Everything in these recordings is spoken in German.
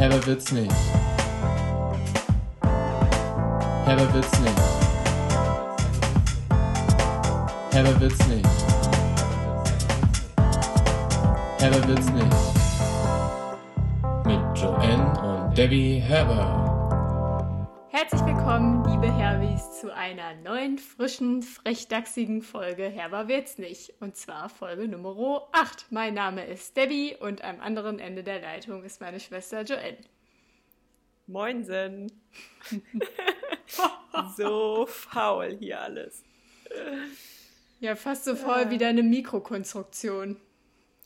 Herber wird's nicht. Herber wird's nicht. Herber wird's nicht. Herber wird's nicht. Mit Joanne und Debbie Herber. Herzlich willkommen, liebe Herbis, zu einer neuen, frischen, frechdachsigen Folge Herber wird's nicht. Und zwar Folge Nummer 8. Mein Name ist Debbie und am anderen Ende der Leitung ist meine Schwester Joanne. Moinsen. so faul hier alles. Ja, fast so faul ja. wie deine Mikrokonstruktion.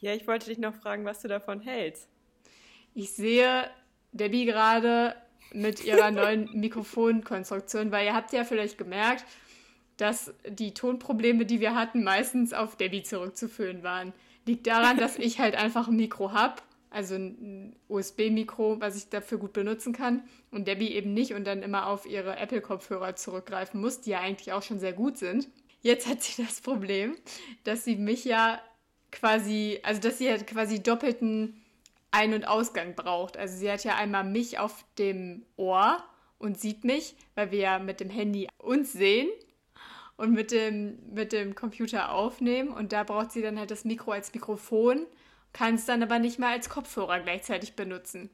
Ja, ich wollte dich noch fragen, was du davon hältst. Ich sehe Debbie gerade mit ihrer neuen Mikrofonkonstruktion, weil ihr habt ja vielleicht gemerkt, dass die Tonprobleme, die wir hatten, meistens auf Debbie zurückzuführen waren. Liegt daran, dass ich halt einfach ein Mikro habe, also ein USB-Mikro, was ich dafür gut benutzen kann und Debbie eben nicht und dann immer auf ihre Apple-Kopfhörer zurückgreifen muss, die ja eigentlich auch schon sehr gut sind. Jetzt hat sie das Problem, dass sie mich ja quasi, also dass sie halt quasi doppelten ein- und Ausgang braucht. Also sie hat ja einmal mich auf dem Ohr und sieht mich, weil wir ja mit dem Handy uns sehen und mit dem, mit dem Computer aufnehmen. Und da braucht sie dann halt das Mikro als Mikrofon, kann es dann aber nicht mehr als Kopfhörer gleichzeitig benutzen.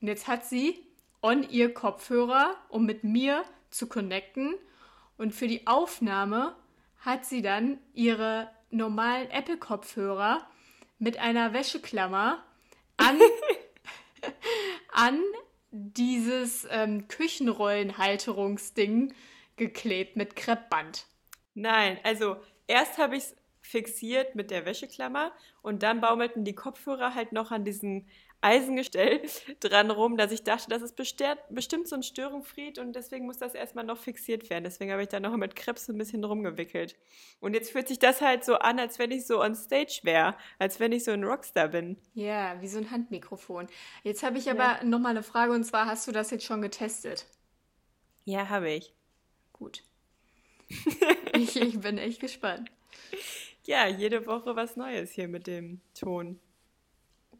Und jetzt hat sie on ihr Kopfhörer, um mit mir zu connecten. Und für die Aufnahme hat sie dann ihre normalen Apple-Kopfhörer mit einer Wäscheklammer an, an dieses ähm, Küchenrollenhalterungsding geklebt mit Kreppband. Nein, also erst habe ich es fixiert mit der Wäscheklammer und dann baumelten die Kopfhörer halt noch an diesen Eisengestell dran rum, dass ich dachte, das ist bestimmt so ein Störenfried und deswegen muss das erstmal noch fixiert werden. Deswegen habe ich da noch mit Krebs ein bisschen rumgewickelt. Und jetzt fühlt sich das halt so an, als wenn ich so on stage wäre, als wenn ich so ein Rockstar bin. Ja, wie so ein Handmikrofon. Jetzt habe ich aber ja. nochmal eine Frage und zwar, hast du das jetzt schon getestet? Ja, habe ich. Gut. ich, ich bin echt gespannt. Ja, jede Woche was Neues hier mit dem Ton.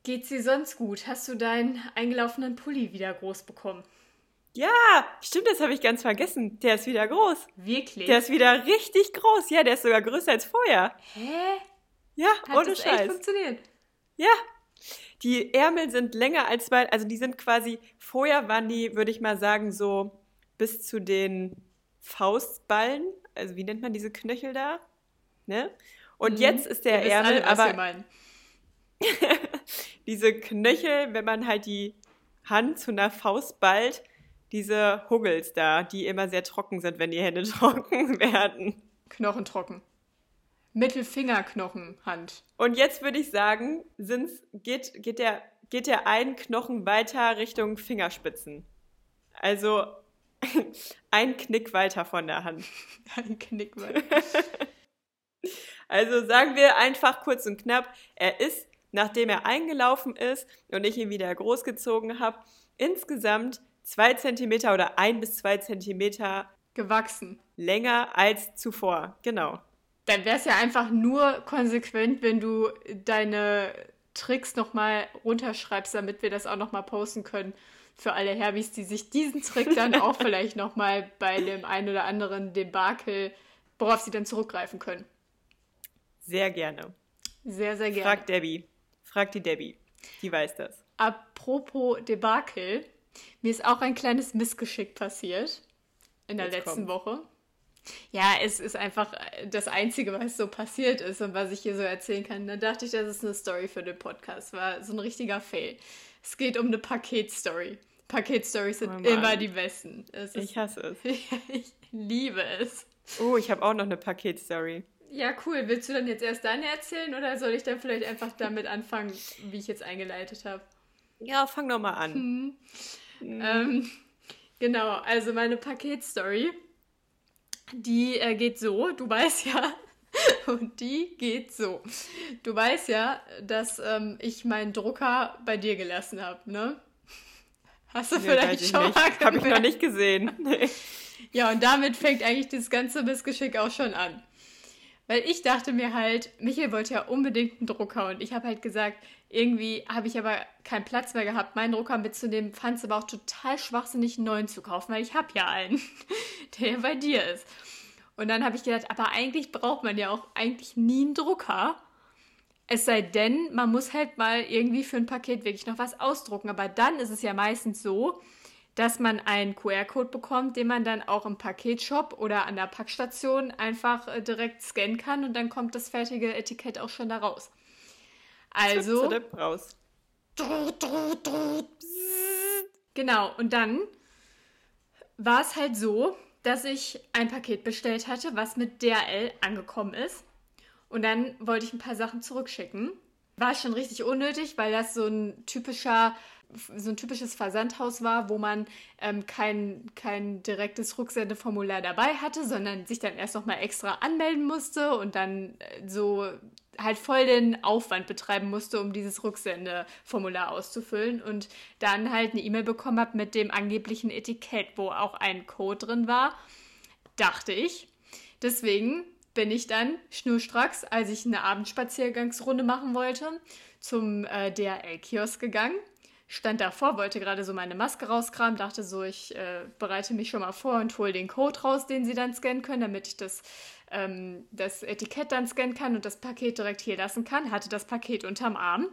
Geht's dir sonst gut? Hast du deinen eingelaufenen Pulli wieder groß bekommen? Ja, stimmt, das habe ich ganz vergessen. Der ist wieder groß. Wirklich? Der ist wieder richtig groß. Ja, der ist sogar größer als vorher. Hä? Ja, Hat ohne das Scheiß. echt funktioniert? Ja. Die Ärmel sind länger als zwei, also die sind quasi, vorher waren die, würde ich mal sagen, so bis zu den Faustballen. Also wie nennt man diese Knöchel da? Ne? Und mhm. jetzt ist der Ärmel alle, aber. Diese Knöchel, wenn man halt die Hand zu einer Faust ballt, diese Huggels da, die immer sehr trocken sind, wenn die Hände trocken werden. Knochen trocken. Mittelfingerknochenhand. Und jetzt würde ich sagen, sind's, geht, geht, der, geht der ein Knochen weiter Richtung Fingerspitzen. Also ein Knick weiter von der Hand. Ein Knick weiter. also sagen wir einfach kurz und knapp, er ist nachdem er eingelaufen ist und ich ihn wieder großgezogen habe, insgesamt zwei Zentimeter oder ein bis zwei Zentimeter gewachsen. Länger als zuvor, genau. Dann wäre es ja einfach nur konsequent, wenn du deine Tricks nochmal runterschreibst, damit wir das auch nochmal posten können für alle Herbis, die sich diesen Trick dann auch vielleicht nochmal bei dem einen oder anderen Debakel, worauf sie dann zurückgreifen können. Sehr gerne. Sehr, sehr gerne. Frag Debbie. Frag die Debbie. Die weiß das. Apropos Debakel, mir ist auch ein kleines Missgeschick passiert in der Jetzt letzten kommt. Woche. Ja, es ist einfach das Einzige, was so passiert ist und was ich hier so erzählen kann. Da dachte ich, das ist eine Story für den Podcast. War so ein richtiger Fail. Es geht um eine Paketstory. Paketstories sind oh immer die besten. ich hasse es. ich liebe es. Oh, ich habe auch noch eine Paketstory. Ja, cool. Willst du dann jetzt erst deine erzählen oder soll ich dann vielleicht einfach damit anfangen, wie ich jetzt eingeleitet habe? Ja, fang doch mal an. Hm. Hm. Ähm, genau, also meine Paketstory, die äh, geht so, du weißt ja, und die geht so. Du weißt ja, dass ähm, ich meinen Drucker bei dir gelassen habe, ne? Hast du nee, vielleicht schon nicht. mal gemerkt? Habe ich noch nicht gesehen. Ja, und damit fängt eigentlich das ganze Missgeschick auch schon an. Weil ich dachte mir halt, Michael wollte ja unbedingt einen Drucker und ich habe halt gesagt, irgendwie habe ich aber keinen Platz mehr gehabt, meinen Drucker mitzunehmen, fand es aber auch total schwachsinnig, einen neuen zu kaufen, weil ich habe ja einen, der ja bei dir ist. Und dann habe ich gedacht, aber eigentlich braucht man ja auch eigentlich nie einen Drucker. Es sei denn, man muss halt mal irgendwie für ein Paket wirklich noch was ausdrucken. Aber dann ist es ja meistens so, dass man einen QR-Code bekommt, den man dann auch im Paketshop oder an der Packstation einfach äh, direkt scannen kann und dann kommt das fertige Etikett auch schon da raus. Also. Raus. Genau, und dann war es halt so, dass ich ein Paket bestellt hatte, was mit DRL angekommen ist. Und dann wollte ich ein paar Sachen zurückschicken. War schon richtig unnötig, weil das so ein typischer so ein typisches Versandhaus war, wo man ähm, kein, kein direktes Rücksendeformular dabei hatte, sondern sich dann erst noch mal extra anmelden musste und dann äh, so halt voll den Aufwand betreiben musste, um dieses Rücksendeformular auszufüllen und dann halt eine E-Mail bekommen habe mit dem angeblichen Etikett, wo auch ein Code drin war, dachte ich. Deswegen bin ich dann schnurstracks, als ich eine Abendspaziergangsrunde machen wollte, zum äh, DHL-Kiosk gegangen stand davor, wollte gerade so meine Maske rauskramen, dachte so, ich äh, bereite mich schon mal vor und hole den Code raus, den sie dann scannen können, damit ich das, ähm, das Etikett dann scannen kann und das Paket direkt hier lassen kann. Hatte das Paket unterm Arm.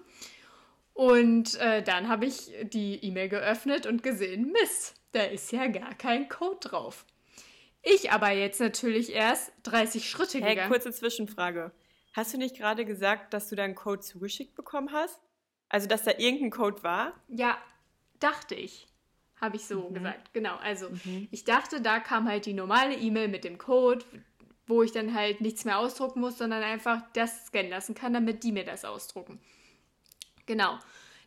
Und äh, dann habe ich die E-Mail geöffnet und gesehen, Mist, da ist ja gar kein Code drauf. Ich aber jetzt natürlich erst 30 Schritte hey, gegangen. kurze Zwischenfrage. Hast du nicht gerade gesagt, dass du deinen Code zugeschickt bekommen hast? Also, dass da irgendein Code war? Ja, dachte ich. Habe ich so mhm. gesagt. Genau. Also, mhm. ich dachte, da kam halt die normale E-Mail mit dem Code, wo ich dann halt nichts mehr ausdrucken muss, sondern einfach das scannen lassen kann, damit die mir das ausdrucken. Genau.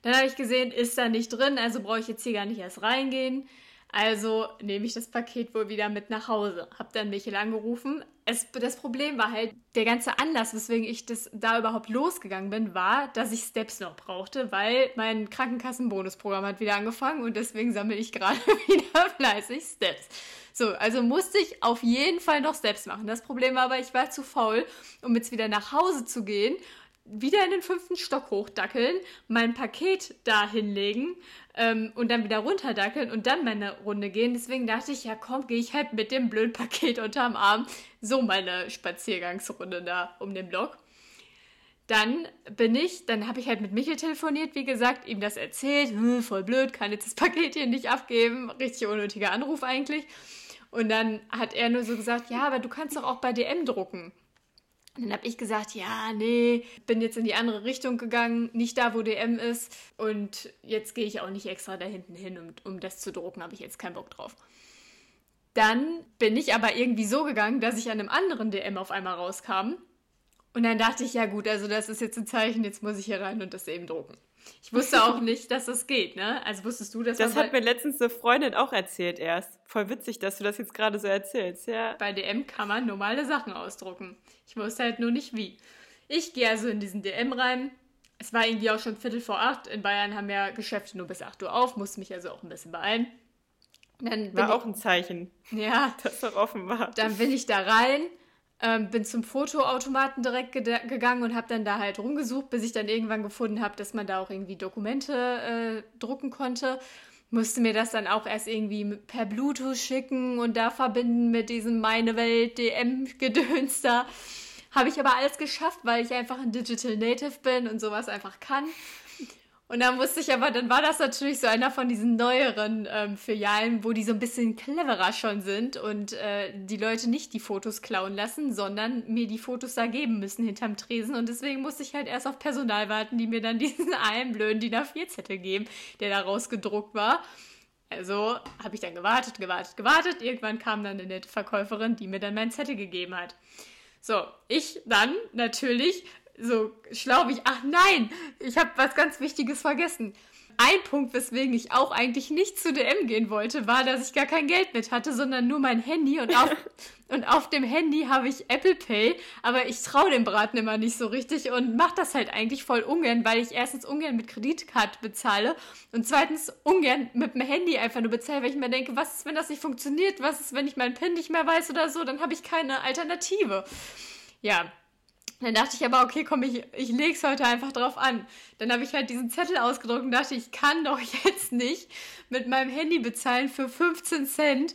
Dann habe ich gesehen, ist da nicht drin, also brauche ich jetzt hier gar nicht erst reingehen. Also nehme ich das Paket wohl wieder mit nach Hause. Hab dann Michael angerufen. Es, das Problem war halt, der ganze Anlass, weswegen ich das da überhaupt losgegangen bin, war, dass ich Steps noch brauchte, weil mein Krankenkassenbonusprogramm hat wieder angefangen und deswegen sammle ich gerade wieder fleißig Steps. So, also musste ich auf jeden Fall noch Steps machen. Das Problem war aber, ich war zu faul, um jetzt wieder nach Hause zu gehen wieder in den fünften Stock hochdackeln, mein Paket da hinlegen ähm, und dann wieder runterdackeln und dann meine Runde gehen. Deswegen dachte ich, ja komm, gehe ich halt mit dem blöden Paket unterm Arm so meine Spaziergangsrunde da um den Block. Dann bin ich, dann habe ich halt mit Michael telefoniert, wie gesagt, ihm das erzählt, hm, voll blöd, kann jetzt das Paket hier nicht abgeben, richtig unnötiger Anruf eigentlich. Und dann hat er nur so gesagt, ja, aber du kannst doch auch bei DM drucken. Und dann habe ich gesagt, ja, nee, bin jetzt in die andere Richtung gegangen, nicht da, wo DM ist. Und jetzt gehe ich auch nicht extra da hinten hin, um, um das zu drucken, habe ich jetzt keinen Bock drauf. Dann bin ich aber irgendwie so gegangen, dass ich an einem anderen DM auf einmal rauskam. Und dann dachte ich, ja gut, also das ist jetzt ein Zeichen, jetzt muss ich hier rein und das eben drucken. Ich wusste auch nicht, dass das geht, ne? Also wusstest du, dass das hat mir letztens eine Freundin auch erzählt erst. Voll witzig, dass du das jetzt gerade so erzählst, ja. Bei DM kann man normale Sachen ausdrucken. Ich wusste halt nur nicht wie. Ich gehe also in diesen DM rein. Es war irgendwie auch schon Viertel vor acht. In Bayern haben ja Geschäfte nur bis acht Uhr auf, musste mich also auch ein bisschen beeilen. Dann war auch ein Zeichen. Ja. Dass er offen war. Dann bin ich da rein ähm, bin zum Fotoautomaten direkt ge gegangen und habe dann da halt rumgesucht, bis ich dann irgendwann gefunden habe, dass man da auch irgendwie Dokumente äh, drucken konnte. Musste mir das dann auch erst irgendwie per Bluetooth schicken und da verbinden mit diesem Meine Welt DM-Gedöns da. Habe ich aber alles geschafft, weil ich einfach ein Digital Native bin und sowas einfach kann. Und dann wusste ich aber, dann war das natürlich so einer von diesen neueren ähm, Filialen, wo die so ein bisschen cleverer schon sind und äh, die Leute nicht die Fotos klauen lassen, sondern mir die Fotos da geben müssen hinterm Tresen. Und deswegen musste ich halt erst auf Personal warten, die mir dann diesen einen blöden DIN A4-Zettel geben, der da rausgedruckt war. Also habe ich dann gewartet, gewartet, gewartet. Irgendwann kam dann eine nette Verkäuferin, die mir dann meinen Zettel gegeben hat. So, ich dann natürlich so schlau ich, ach nein, ich habe was ganz Wichtiges vergessen. Ein Punkt, weswegen ich auch eigentlich nicht zu DM gehen wollte, war, dass ich gar kein Geld mit hatte, sondern nur mein Handy und auf, und auf dem Handy habe ich Apple Pay, aber ich traue dem Braten immer nicht so richtig und mache das halt eigentlich voll ungern, weil ich erstens ungern mit Kreditkarte bezahle und zweitens ungern mit dem Handy einfach nur bezahle, weil ich mir denke, was ist, wenn das nicht funktioniert, was ist, wenn ich meinen PIN nicht mehr weiß oder so, dann habe ich keine Alternative. Ja, dann dachte ich aber, okay, komm, ich, ich leg's heute einfach drauf an. Dann habe ich halt diesen Zettel ausgedruckt und dachte, ich kann doch jetzt nicht mit meinem Handy bezahlen für 15 Cent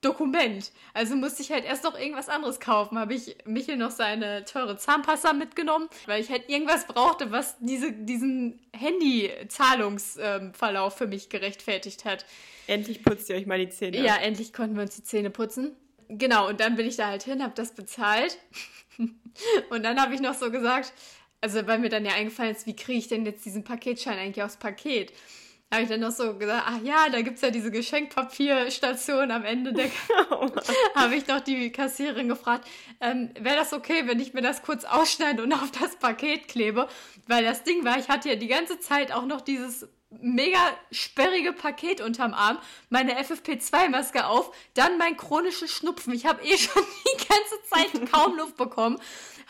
Dokument. Also musste ich halt erst noch irgendwas anderes kaufen. Habe ich Michel noch seine teure Zahnpasta mitgenommen, weil ich halt irgendwas brauchte, was diese, diesen Handy-Zahlungsverlauf für mich gerechtfertigt hat. Endlich putzt ihr euch mal die Zähne. Ja, endlich konnten wir uns die Zähne putzen. Genau, und dann bin ich da halt hin, habe das bezahlt. und dann habe ich noch so gesagt, also weil mir dann ja eingefallen ist, wie kriege ich denn jetzt diesen Paketschein eigentlich aufs Paket? Habe ich dann noch so gesagt, ach ja, da gibt es ja diese Geschenkpapierstation am Ende der oh habe ich noch die Kassiererin gefragt, ähm, wäre das okay, wenn ich mir das kurz ausschneide und auf das Paket klebe? Weil das Ding war, ich hatte ja die ganze Zeit auch noch dieses mega sperrige Paket unterm Arm, meine FFP2-Maske auf, dann mein chronisches Schnupfen. Ich habe eh schon die ganze Zeit kaum Luft bekommen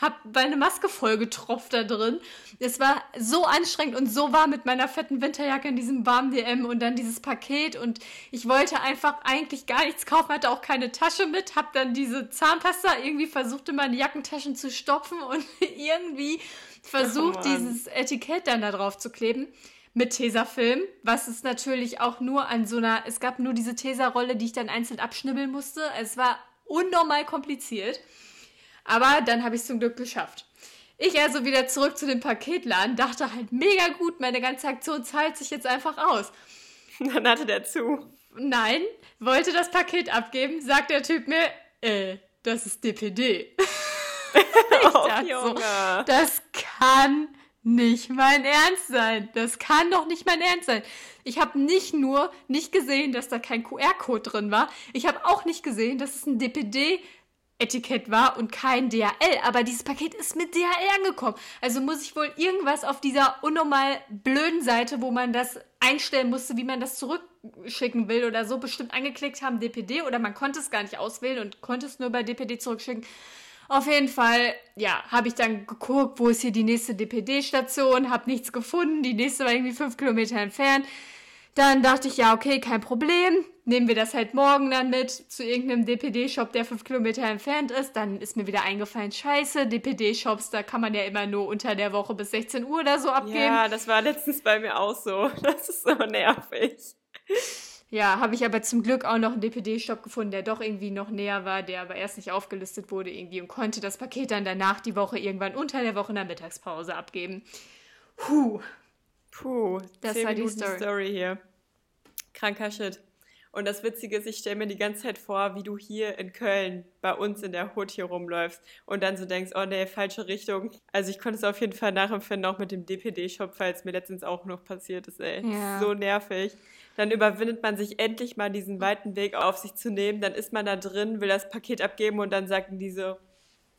habe meine Maske voll getropft da drin. Es war so anstrengend und so warm mit meiner fetten Winterjacke in diesem warmen DM und dann dieses Paket und ich wollte einfach eigentlich gar nichts kaufen, hatte auch keine Tasche mit, habe dann diese Zahnpasta irgendwie versucht in meine Jackentaschen zu stopfen und irgendwie versucht, oh dieses Etikett dann da drauf zu kleben mit Tesafilm, was es natürlich auch nur an so einer, es gab nur diese Tesa-Rolle, die ich dann einzeln abschnibbeln musste. Es war unnormal kompliziert. Aber dann habe ich es zum Glück geschafft. Ich also wieder zurück zu dem Paketladen, dachte halt mega gut, meine ganze Aktion zahlt sich jetzt einfach aus. Dann hatte der zu. Nein, wollte das Paket abgeben, sagt der Typ mir, äh, das ist DPD. ich dachte so, das kann nicht mein Ernst sein. Das kann doch nicht mein Ernst sein. Ich habe nicht nur nicht gesehen, dass da kein QR-Code drin war. Ich habe auch nicht gesehen, dass es ein DPD Etikett war und kein DHL, aber dieses Paket ist mit DHL angekommen. Also muss ich wohl irgendwas auf dieser unnormal blöden Seite, wo man das einstellen musste, wie man das zurückschicken will oder so, bestimmt angeklickt haben, DPD, oder man konnte es gar nicht auswählen und konnte es nur bei DPD zurückschicken. Auf jeden Fall, ja, habe ich dann geguckt, wo ist hier die nächste DPD-Station, habe nichts gefunden, die nächste war irgendwie fünf Kilometer entfernt. Dann dachte ich, ja, okay, kein Problem. Nehmen wir das halt morgen dann mit zu irgendeinem DPD-Shop, der fünf Kilometer entfernt ist. Dann ist mir wieder eingefallen, scheiße, DPD-Shops, da kann man ja immer nur unter der Woche bis 16 Uhr oder so abgeben. Ja, das war letztens bei mir auch so. Das ist so nervig. Ja, habe ich aber zum Glück auch noch einen DPD-Shop gefunden, der doch irgendwie noch näher war, der aber erst nicht aufgelistet wurde irgendwie und konnte das Paket dann danach die Woche irgendwann unter der Woche in der Mittagspause abgeben. Puh. Puh, das war die Story. Story hier. Kranker Shit. Und das Witzige ist, ich stelle mir die ganze Zeit vor, wie du hier in Köln bei uns in der Hut hier rumläufst und dann so denkst, oh nee, falsche Richtung. Also ich konnte es auf jeden Fall nachempfinden, auch mit dem DPD-Shop, falls mir letztens auch noch passiert ist, ey. Ja. So nervig. Dann überwindet man sich endlich mal diesen weiten Weg auf sich zu nehmen, dann ist man da drin, will das Paket abgeben und dann sagen die so,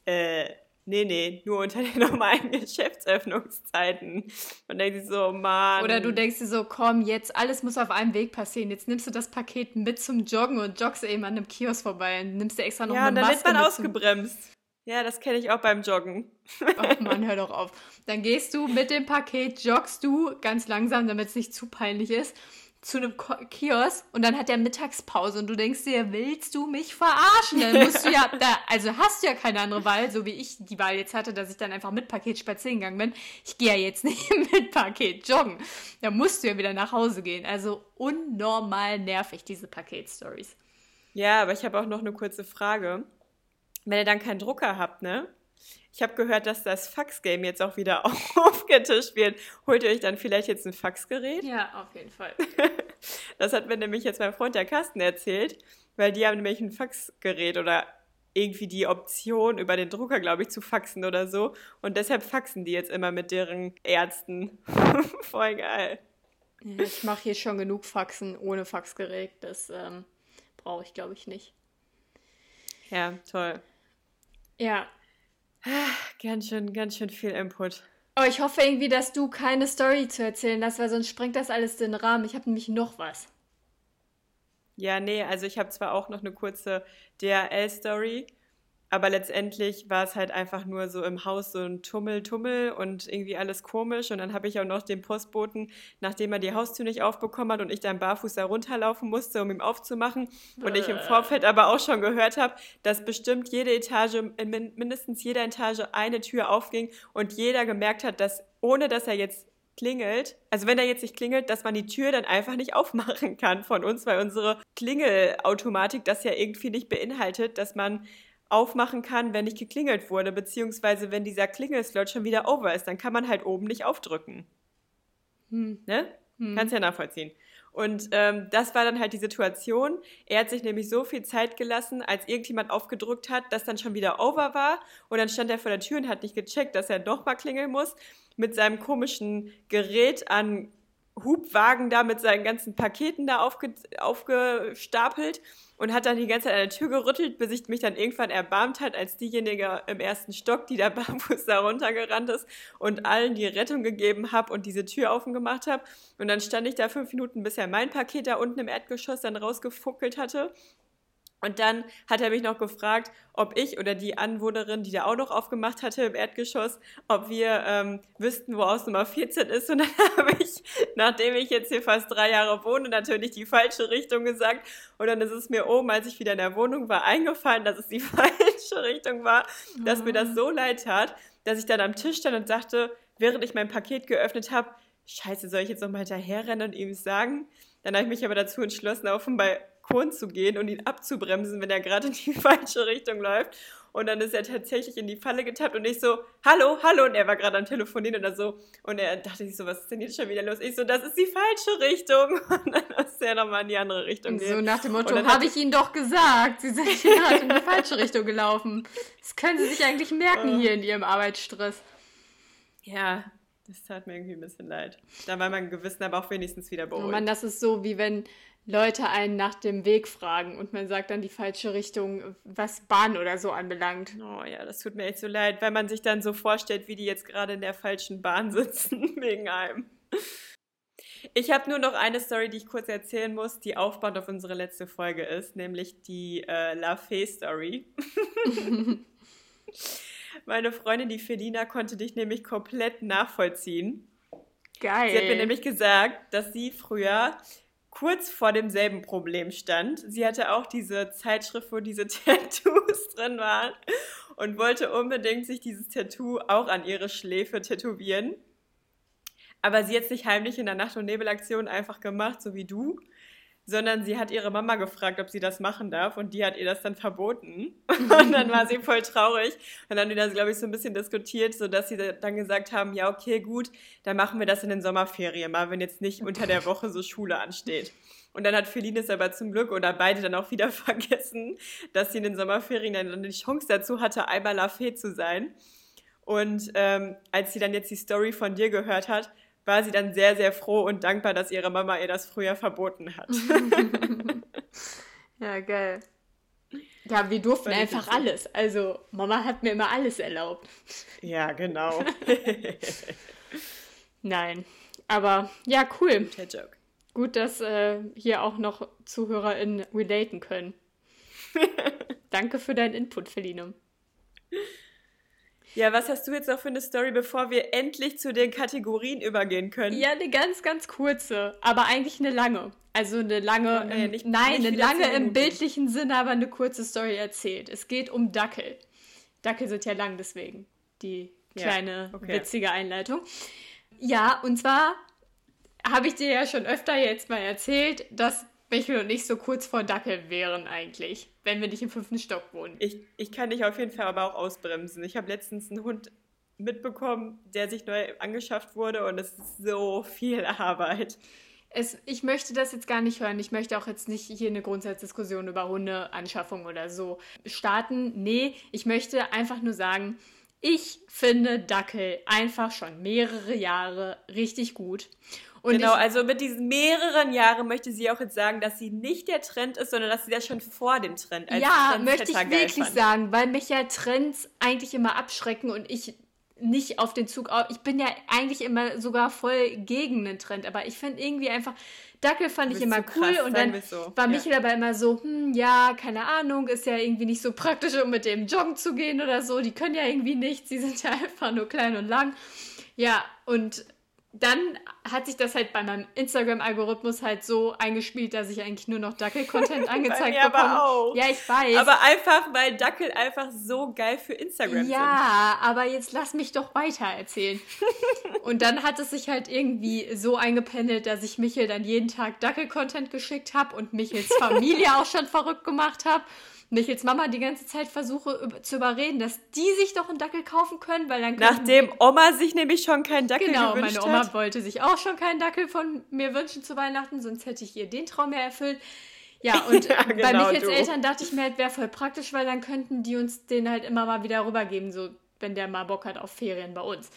äh, nee, nee, nur unter den normalen Geschäftsöffnungszeiten. Und denkst du so, Mann. Oder du denkst dir so, komm, jetzt alles muss auf einem Weg passieren. Jetzt nimmst du das Paket mit zum Joggen und joggst eben an einem Kiosk vorbei und nimmst dir extra noch ja, eine Maske. Ja, dann wird man ausgebremst. Ja, das kenne ich auch beim Joggen. Ach Mann, hör doch auf. Dann gehst du mit dem Paket, joggst du ganz langsam, damit es nicht zu peinlich ist zu einem Kiosk und dann hat er Mittagspause und du denkst dir, willst du mich verarschen? Dann musst du ja, da, also hast du ja keine andere Wahl, so wie ich die Wahl jetzt hatte, dass ich dann einfach mit Paket spazieren gegangen bin. Ich gehe ja jetzt nicht mit Paket joggen. Da musst du ja wieder nach Hause gehen. Also unnormal nervig, diese Paketstories. Ja, aber ich habe auch noch eine kurze Frage. Wenn ihr dann keinen Drucker habt, ne? Ich habe gehört, dass das Faxgame jetzt auch wieder aufgetischt wird. Holt ihr euch dann vielleicht jetzt ein Faxgerät? Ja, auf jeden Fall. das hat mir nämlich jetzt mein Freund der Carsten erzählt, weil die haben nämlich ein Faxgerät oder irgendwie die Option, über den Drucker, glaube ich, zu faxen oder so. Und deshalb faxen die jetzt immer mit deren Ärzten. Voll geil. Ich mache hier schon genug Faxen ohne Faxgerät. Das ähm, brauche ich, glaube ich, nicht. Ja, toll. Ja, Ganz schön, ganz schön viel Input. Aber ich hoffe irgendwie, dass du keine Story zu erzählen hast, weil sonst sprengt das alles den Rahmen. Ich habe nämlich noch was. Ja, nee, also ich habe zwar auch noch eine kurze DRL-Story, Aber letztendlich war es halt einfach nur so im Haus so ein Tummel, Tummel und irgendwie alles komisch. Und dann habe ich auch noch den Postboten, nachdem er die Haustür nicht aufbekommen hat und ich dann barfuß da runterlaufen musste, um ihm aufzumachen. Und ich im Vorfeld aber auch schon gehört habe, dass bestimmt jede Etage, in mindestens jeder Etage eine Tür aufging und jeder gemerkt hat, dass ohne dass er jetzt klingelt, also wenn er jetzt nicht klingelt, dass man die Tür dann einfach nicht aufmachen kann von uns, weil unsere Klingelautomatik das ja irgendwie nicht beinhaltet, dass man aufmachen kann, wenn nicht geklingelt wurde, beziehungsweise wenn dieser Klingelslot schon wieder over ist, dann kann man halt oben nicht aufdrücken. Hm. Ne? Hm. Kannst ja nachvollziehen. Und ähm, das war dann halt die Situation. Er hat sich nämlich so viel Zeit gelassen, als irgendjemand aufgedrückt hat, dass dann schon wieder over war. Und dann stand er vor der Tür und hat nicht gecheckt, dass er doch mal klingeln muss. Mit seinem komischen Gerät an Hubwagen da mit seinen ganzen Paketen da aufge aufgestapelt und hat dann die ganze Zeit an der Tür gerüttelt, bis ich mich dann irgendwann erbarmt hat, als diejenige im ersten Stock, die da barfuß da runtergerannt ist und allen die Rettung gegeben habe und diese Tür offen gemacht habe. Und dann stand ich da fünf Minuten, bis er mein Paket da unten im Erdgeschoss dann rausgefuckelt hatte. Und dann hat er mich noch gefragt, ob ich oder die Anwohnerin, die da auch noch aufgemacht hatte im Erdgeschoss, ob wir ähm, wüssten, wo Haus Nummer 14 ist. Und dann habe ich, nachdem ich jetzt hier fast drei Jahre wohne, natürlich die falsche Richtung gesagt. Und dann ist es mir oben, als ich wieder in der Wohnung war, eingefallen, dass es die falsche Richtung war, dass mir das so leid tat, dass ich dann am Tisch stand und sagte, während ich mein Paket geöffnet habe, Scheiße, soll ich jetzt noch mal hinterherrennen und ihm sagen? Dann habe ich mich aber dazu entschlossen, offenbar Balkon zu gehen und ihn abzubremsen, wenn er gerade in die falsche Richtung läuft. Und dann ist er tatsächlich in die Falle getappt und ich so, hallo, hallo. Und er war gerade am Telefonieren oder so. Und er dachte sich so, was ist denn jetzt schon wieder los? Ich so, das ist die falsche Richtung. Und dann ist er nochmal in die andere Richtung gehen. So nach dem Motto, habe ich Ihnen doch gesagt. Sie sind gerade in die falsche Richtung gelaufen. Das können Sie sich eigentlich merken oh. hier in Ihrem Arbeitsstress. Ja, das tat mir irgendwie ein bisschen leid. Da war mein Gewissen aber auch wenigstens wieder beruhigt. Oh Mann, das ist so, wie wenn Leute einen nach dem Weg fragen und man sagt dann die falsche Richtung, was Bahn oder so anbelangt. Oh ja, das tut mir echt so leid, weil man sich dann so vorstellt, wie die jetzt gerade in der falschen Bahn sitzen wegen einem. Ich habe nur noch eine Story, die ich kurz erzählen muss, die aufbauend auf unsere letzte Folge ist, nämlich die äh, La Fee Story. Meine Freundin, die Felina, konnte dich nämlich komplett nachvollziehen. Geil. Sie hat mir nämlich gesagt, dass sie früher kurz vor demselben Problem stand. Sie hatte auch diese Zeitschrift, wo diese Tattoos drin waren und wollte unbedingt sich dieses Tattoo auch an ihre Schläfe tätowieren. Aber sie hat es nicht heimlich in der Nacht- und Nebelaktion einfach gemacht, so wie du, sondern sie hat ihre Mama gefragt, ob sie das machen darf und die hat ihr das dann verboten. Und dann war sie voll traurig und dann haben die das, glaube ich, so ein bisschen diskutiert, sodass sie dann gesagt haben, ja, okay, gut, dann machen wir das in den Sommerferien mal, wenn jetzt nicht unter der Woche so Schule ansteht. Und dann hat Felines aber zum Glück oder beide dann auch wieder vergessen, dass sie in den Sommerferien dann die Chance dazu hatte, einmal La Fee zu sein. Und ähm, als sie dann jetzt die Story von dir gehört hat, war sie dann sehr, sehr froh und dankbar, dass ihre Mama ihr das früher verboten hat. ja, geil. Ja, wir durften einfach alles. Also, Mama hat mir immer alles erlaubt. Ja, genau. Nein. Aber ja, cool. Der Joke. Gut, dass äh, hier auch noch ZuhörerInnen relaten können. Danke für deinen Input, Feline. Ja, was hast du jetzt noch für eine Story, bevor wir endlich zu den Kategorien übergehen können? Ja, eine ganz, ganz kurze, aber eigentlich eine lange. Also eine lange, nee, im, nicht, nein, nicht eine lange im bildlichen Sinne, aber eine kurze Story erzählt. Es geht um Dackel. Dackel sind ja lang, deswegen die kleine ja, okay. witzige Einleitung. Ja, und zwar habe ich dir ja schon öfter jetzt mal erzählt, dass Michael und ich so kurz vor Dackel wären eigentlich, wenn wir nicht im fünften Stock wohnen. Ich, ich kann dich auf jeden Fall aber auch ausbremsen. Ich habe letztens einen Hund mitbekommen, der sich neu angeschafft wurde und es ist so viel Arbeit. Es, ich möchte das jetzt gar nicht hören. Ich möchte auch jetzt nicht hier eine Grundsatzdiskussion über Hundeanschaffung oder so starten. Nee, ich möchte einfach nur sagen, ich finde Dackel einfach schon mehrere Jahre richtig gut. Und genau, ich, also mit diesen mehreren Jahren möchte sie auch jetzt sagen, dass sie nicht der Trend ist, sondern dass sie das schon vor dem Trend als Ja, möchte ich wirklich fand. sagen, weil mich ja Trends eigentlich immer abschrecken und ich nicht auf den Zug auf. Ich bin ja eigentlich immer sogar voll gegen den Trend, aber ich finde irgendwie einfach, Dackel fand ich immer so cool krass, und dann so. war Ja. Michael aber immer so, hm, ja, keine Ahnung, ist ja irgendwie nicht so praktisch, um mit dem joggen zu gehen oder so. Die können ja irgendwie nichts, die sind ja einfach nur klein und lang. Ja, und dann hat sich das halt bei meinem Instagram-Algorithmus halt so eingespielt, dass ich eigentlich nur noch Dackel-Content angezeigt mir aber bekomme. auch. Ja, ich weiß. Aber einfach, weil Dackel einfach so geil für Instagram sind. Ja, aber jetzt lass mich doch weiter erzählen. Und dann hat es sich halt irgendwie so eingependelt, dass ich Michel dann jeden Tag Dackel-Content geschickt habe und Michels Familie auch schon verrückt gemacht habe. Michels Mama die ganze Zeit versuche zu überreden, dass die sich doch einen Dackel kaufen können, weil dann Nachdem Oma sich nämlich schon keinen Dackel Genau, gewünscht meine Oma hat. wollte sich auch schon keinen Dackel von mir wünschen zu Weihnachten, sonst hätte ich ihr den Traum ja erfüllt. Ja, und Ja, bei genau, Michels du. Eltern dachte ich mir halt, wäre voll praktisch, weil dann könnten die uns den halt immer mal wieder rübergeben, so wenn der mal Bock hat auf Ferien bei uns.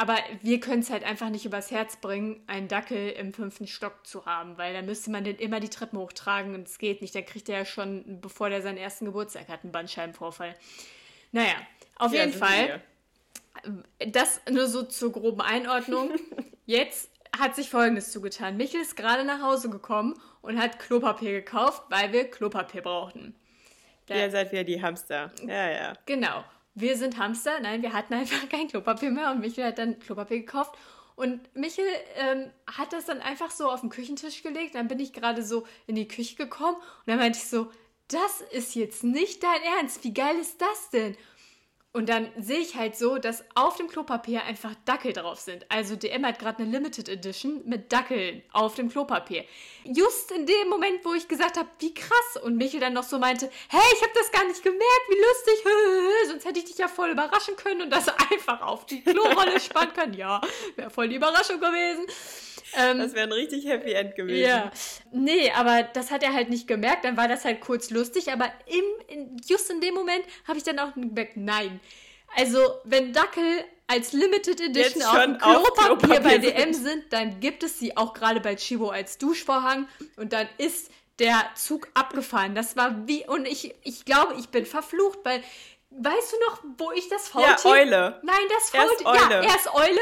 Aber wir können es halt einfach nicht übers Herz bringen, einen Dackel im fünften Stock zu haben, weil dann müsste man den immer die Treppen hochtragen und es geht nicht. Dann kriegt er ja schon, bevor der seinen ersten Geburtstag hat, einen Bandscheibenvorfall. Naja, auf Ja, jeden Fall. wir. Das nur so zur groben Einordnung. Jetzt hat sich Folgendes zugetan. Michel ist gerade nach Hause gekommen und hat Klopapier gekauft, weil wir Klopapier brauchten. Da- Ihr seid wieder die Hamster. Ja, ja. Genau. Wir sind Hamster. Nein, wir hatten einfach kein Klopapier mehr und Michel hat dann Klopapier gekauft. Und Michel ähm, hat das dann einfach so auf den Küchentisch gelegt. Dann bin ich gerade so in die Küche gekommen und dann meinte ich so, das ist jetzt nicht dein Ernst. Wie geil ist das denn? Und dann sehe ich halt so, dass auf dem Klopapier einfach Dackel drauf sind. Also DM hat gerade eine Limited Edition mit Dackeln auf dem Klopapier. Just in dem Moment, wo ich gesagt habe, wie krass. Und Michel dann noch so meinte, hey, ich habe das gar nicht gemerkt, wie lustig. Sonst hätte ich dich ja voll überraschen können und das einfach auf die Klorolle spannen können. Ja, wäre voll die Überraschung gewesen. Ähm, Das wäre ein richtig Happy End gewesen. ja, nee, aber das hat er halt nicht gemerkt. Dann war das halt kurz lustig, aber im, in, just in dem Moment habe ich dann auch gemerkt, nein. Also, wenn Dackel als Limited Edition auf dem Klopapier Klopapier bei. DM sind, dann gibt es sie auch gerade bei Chibo als Duschvorhang und dann ist der Zug abgefahren. Das war wie, und ich, ich glaube, ich bin verflucht, weil, weißt du noch, wo ich das Ja, Faultier... Eule. Nein, das Faultier. Ja, Eule. erst Eule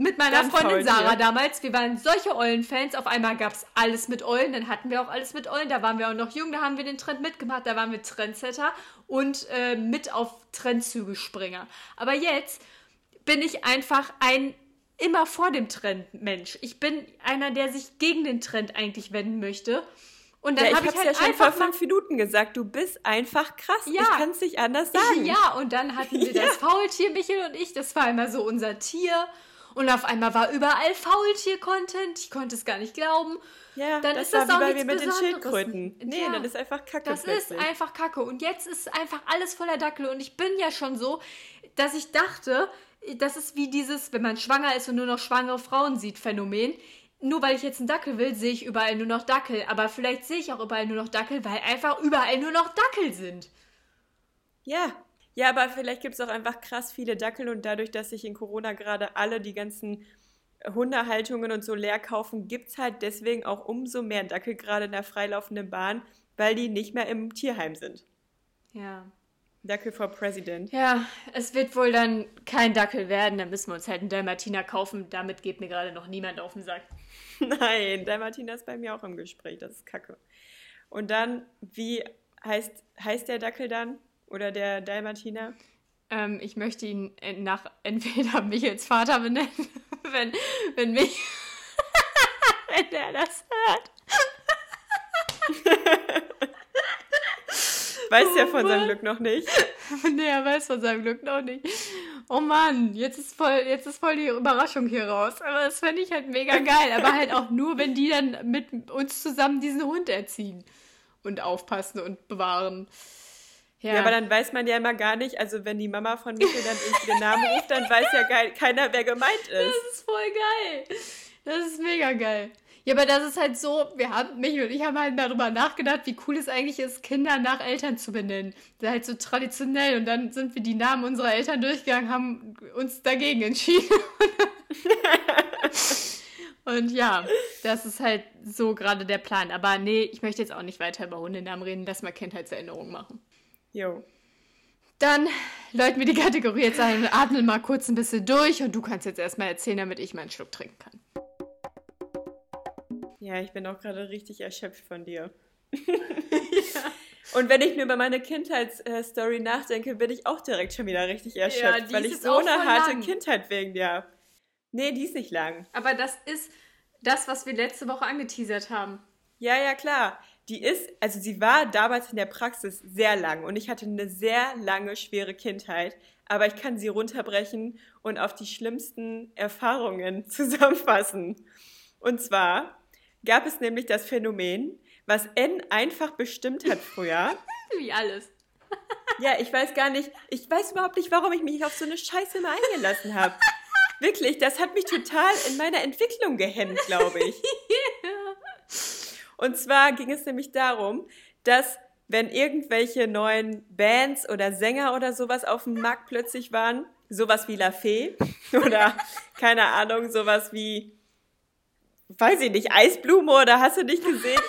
mit meiner Dann Freundin. Sarah damals. Wir waren solche Eulen-Fans. Auf einmal gab es alles mit Eulen. Dann hatten wir auch alles mit Eulen. Da waren wir auch noch jung. Da haben wir den Trend mitgemacht. Da waren wir Trendsetter und äh, mit auf Trendzüge Springer. Aber jetzt bin ich einfach ein immer vor dem Trend Mensch. Ich bin einer, der sich gegen den Trend eigentlich wenden möchte. Und dann Ja, ich habe hab's ich halt ja schon vor fünf Minuten gesagt. Du bist einfach krass. Ja. Ich kann es nicht anders sagen. Ja, und dann hatten wir das Faultier, Michel und ich. Das war immer so unser Tier. Und auf einmal war überall Faultier-Content. Ich konnte es gar nicht glauben. Ja, Dann das ist war das wie auch bei nichts mir mit den. Schildkröten. Nee, Ja. dann ist einfach Kacke Das ist plötzlich. einfach Kacke. Und jetzt ist einfach alles voller Dackel. Und ich bin ja schon so, dass ich dachte, das ist wie dieses, wenn man schwanger ist und nur noch schwangere Frauen sieht, Phänomen. Nur weil ich jetzt einen Dackel will, sehe ich überall nur noch Dackel. Aber vielleicht sehe ich auch überall nur noch Dackel, weil einfach überall nur noch Dackel sind. Ja. Ja, aber vielleicht gibt es auch einfach krass viele Dackel und dadurch, dass sich in Corona gerade alle die ganzen Hundehaltungen und so leer kaufen, gibt es halt deswegen auch umso mehr Dackel gerade in der freilaufenden Bahn, weil die nicht mehr im Tierheim sind. Ja. Dackel for President. Ja, es wird wohl dann kein Dackel werden. Dann müssen wir uns halt einen Dalmatiner kaufen. Damit geht mir gerade noch niemand auf den Sack. Nein, der Martina ist bei mir auch im Gespräch, das ist kacke. Und dann, wie heißt, heißt der Dackel dann? Oder der Dalmatiner? Ähm, ich möchte ihn nach entweder mich als Vater benennen, wenn, wenn mich, wenn der das hört. Weiß ja Oh von seinem Mann. Glück noch nicht. nee, er weiß von seinem Glück noch nicht. Oh Mann, jetzt ist voll, jetzt ist voll die Überraschung hier raus. Aber das fände ich halt mega geil. Aber halt auch nur, wenn die dann mit uns zusammen diesen Hund erziehen und aufpassen und bewahren. Ja. aber dann weiß man ja immer gar nicht, also wenn die Mama von Michael dann irgendwie den Namen ruft, dann weiß ja geil, keiner, wer gemeint ist. Das ist voll geil. Das ist mega geil. Ja, aber das ist halt so, wir haben, Michael und ich haben halt darüber nachgedacht, wie cool es eigentlich ist, Kinder nach Eltern zu benennen. Das ist halt so traditionell. Und dann sind wir die Namen unserer Eltern durchgegangen, haben uns dagegen entschieden. und ja, das ist halt so gerade der Plan. Aber nee, ich möchte jetzt auch nicht weiter über Hundenamen reden, lass mal Kindheitserinnerungen machen. Jo. Dann läuten wir die Kategorie jetzt ein und atmen mal kurz ein bisschen durch und du kannst jetzt erstmal erzählen, damit ich meinen Schluck trinken kann. Ja, ich bin auch gerade richtig erschöpft von dir. Und wenn ich mir über meine Kindheitsstory nachdenke, bin ich auch direkt schon wieder richtig erschöpft, die weil ich so eine harte lang. Kindheit wegen dir habe. Nee, die ist nicht lang. Aber das ist das, was wir letzte Woche angeteasert haben. Ja, ja, klar. Die ist, also sie war damals in der Praxis sehr lang und ich hatte eine sehr lange, schwere Kindheit. Aber ich kann sie runterbrechen und auf die schlimmsten Erfahrungen zusammenfassen. Und zwar gab es nämlich das Phänomen, was N einfach bestimmt hat früher. Wie alles. Ja, ich weiß gar nicht, ich weiß überhaupt nicht, warum ich mich auf so eine Scheiße immer eingelassen habe. Wirklich, das hat mich total in meiner Entwicklung gehemmt, glaube ich. Und zwar ging es nämlich darum, dass wenn irgendwelche neuen Bands oder Sänger oder sowas auf dem Markt plötzlich waren, sowas wie La Fee oder keine Ahnung, sowas wie, weiß ich nicht, Eisblume oder hast du nicht gesehen?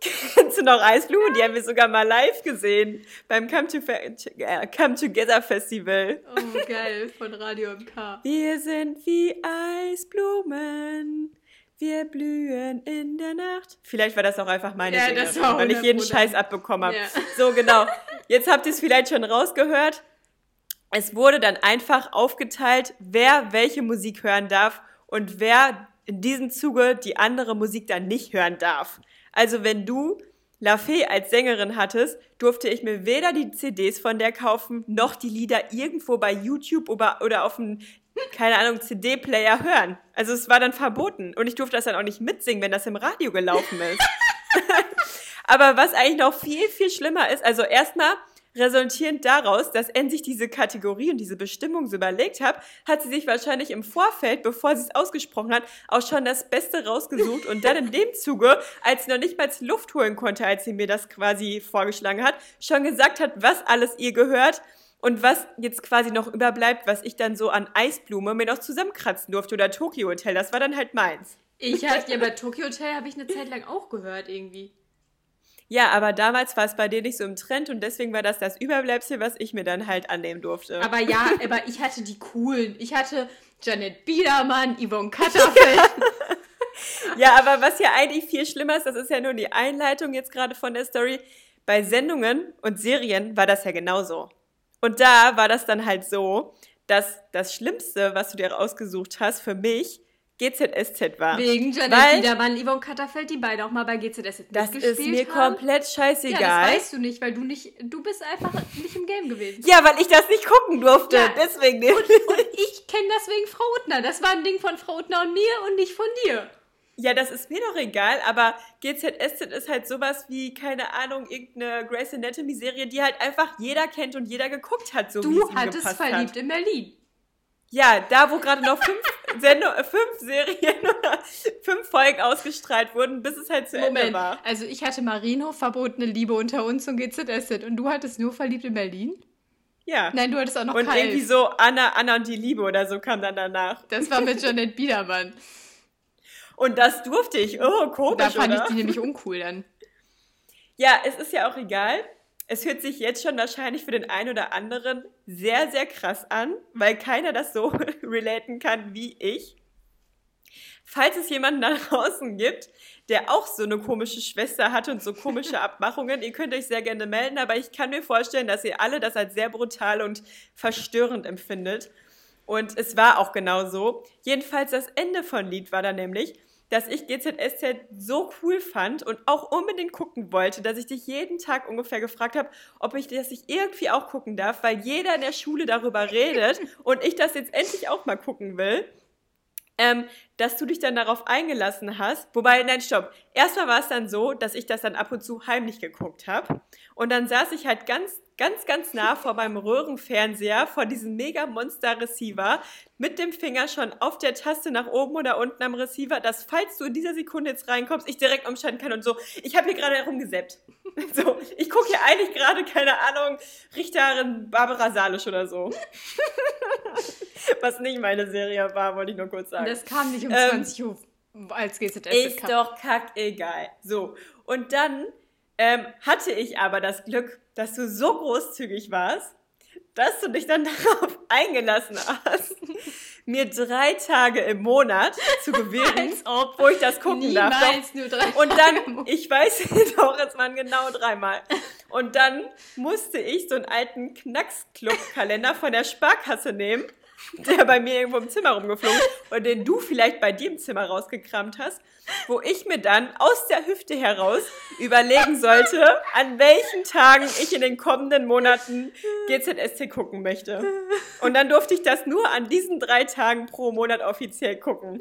Kennst du noch Eisblumen? Die haben wir sogar mal live gesehen beim Come, to äh, Come Together Festival. Oh, geil, von Radio MK. Wir sind wie Eisblumen. Wir blühen in der Nacht. Vielleicht war das auch einfach meine Ja, war weil ich jeden 100%. Scheiß abbekommen habe. Ja. So, genau. Jetzt habt ihr es vielleicht schon rausgehört. Es wurde dann einfach aufgeteilt, wer welche Musik hören darf und wer in diesem Zuge die andere Musik dann nicht hören darf. Also wenn du La Fee als Sängerin hattest, durfte ich mir weder die CDs von der kaufen, noch die Lieder irgendwo bei YouTube oder, oder auf dem, keine Ahnung, CD-Player hören. Also es war dann verboten. Und ich durfte das dann auch nicht mitsingen, wenn das im Radio gelaufen ist. Aber was eigentlich noch viel, viel schlimmer ist, also erstmal resultierend daraus, dass N sich diese Kategorie und diese Bestimmung so überlegt hat, hat sie sich wahrscheinlich im Vorfeld, bevor sie es ausgesprochen hat, auch schon das Beste rausgesucht und dann in dem Zuge, als sie noch nicht mal Luft holen konnte, als sie mir das quasi vorgeschlagen hat, schon gesagt hat, was alles ihr gehört und was jetzt quasi noch überbleibt, was ich dann so an Eisblume mir noch zusammenkratzen durfte oder Tokyo Hotel, das war dann halt meins. Ich hatte ja bei Tokyo Hotel habe ich eine Zeit lang auch gehört irgendwie. Ja, aber damals war es bei dir nicht so im Trend und deswegen war das das Überbleibsel, was ich mir dann halt annehmen durfte. Aber ja, aber ich hatte die coolen. Ich hatte Janet Biedermann, Yvonne Katterfeld. Ja, aber was ja eigentlich viel schlimmer ist, das ist ja nur die Einleitung jetzt gerade von der Story. Bei Sendungen und Serien war das ja genauso. Und da war das dann halt so, dass das Schlimmste, was du dir rausgesucht hast, für mich GZSZ war. Wegen Janet Weil- Biedermann, Yvonne Katterfeld, die beide auch mal bei GZS Das mitgespielt ist mir haben. komplett Ja, scheißegal. das weißt du nicht, weil du nicht, du bist einfach nicht im Game gewesen. Ja, weil ich das nicht gucken durfte. Ja. Deswegen nicht. Und ich kenne das wegen Frau Uttner. Das war ein Ding von Frau Uttner und mir und nicht von dir. Ja, das ist mir doch egal, aber GZSZ ist halt sowas wie, keine Ahnung, irgendeine Grey's Anatomy-Serie, die halt einfach jeder kennt und jeder geguckt hat, so wie Du ihm hattest verliebt hat. in Berlin. Ja, da wo gerade noch fünf, Sendung, fünf Serien oder fünf Folgen ausgestrahlt wurden, bis es halt zu Ende Moment, war. also ich hatte Marienhof, verbotene Liebe unter uns und GZSZ und du hattest nur verliebt in Berlin? Ja. Nein, du hattest auch noch und Kalf. irgendwie so Anna, Anna und die Liebe oder so kam dann danach. Das war mit Janet Biedermann. Und das durfte ich. Oh, komisch, Da fand oder? ich die nämlich uncool dann. Ja, es ist ja auch egal. Es hört sich jetzt schon wahrscheinlich für den einen oder anderen sehr, sehr krass an, weil keiner das so relaten kann wie ich. Falls es jemanden da draußen gibt, der auch so eine komische Schwester hat und so komische Abmachungen, ihr könnt euch sehr gerne melden, aber ich kann mir vorstellen, dass ihr alle das als sehr brutal und verstörend empfindet. Und es war auch genau so. Jedenfalls das Ende von Lied war dann nämlich, dass ich GZSZ so cool fand und auch unbedingt gucken wollte, dass ich dich jeden Tag ungefähr gefragt habe, ob ich das nicht irgendwie auch gucken darf, weil jeder in der Schule darüber redet und ich das jetzt endlich auch mal gucken will. Ähm, dass du dich dann darauf eingelassen hast. Wobei, nein, stopp. Erstmal war es dann so, dass ich das dann ab und zu heimlich geguckt habe. Und dann saß ich halt ganz, ganz, ganz nah vor meinem Röhrenfernseher, vor diesem Mega-Monster-Receiver, mit dem Finger schon auf der Taste nach oben oder unten am Receiver, dass falls du in dieser Sekunde jetzt reinkommst, ich direkt umschalten kann und so. Ich habe hier gerade herumgesäppt. So, ich gucke hier eigentlich gerade, keine Ahnung, Richterin Barbara Salisch oder so. Was nicht meine Serie war, wollte ich nur kurz sagen. Das kam nicht um Ähm, 20 Uhr als GZSZ Ist doch kackegal. So, und dann ähm, hatte ich aber das Glück, dass du so großzügig warst, dass du dich dann darauf eingelassen hast, mir drei Tage im Monat zu gewähren, ob wo ich das gucken darf. Doch. Nur drei Und dann, ich weiß doch, es waren genau dreimal. Und dann musste ich so einen alten Knacksclub-Kalender von der Sparkasse nehmen, der bei mir irgendwo im Zimmer rumgeflogen und den du vielleicht bei dir im Zimmer rausgekramt hast, wo ich mir dann aus der Hüfte heraus überlegen sollte, an welchen Tagen ich in den kommenden Monaten GZSC gucken möchte. Und dann durfte ich das nur an diesen drei Tagen pro Monat offiziell gucken.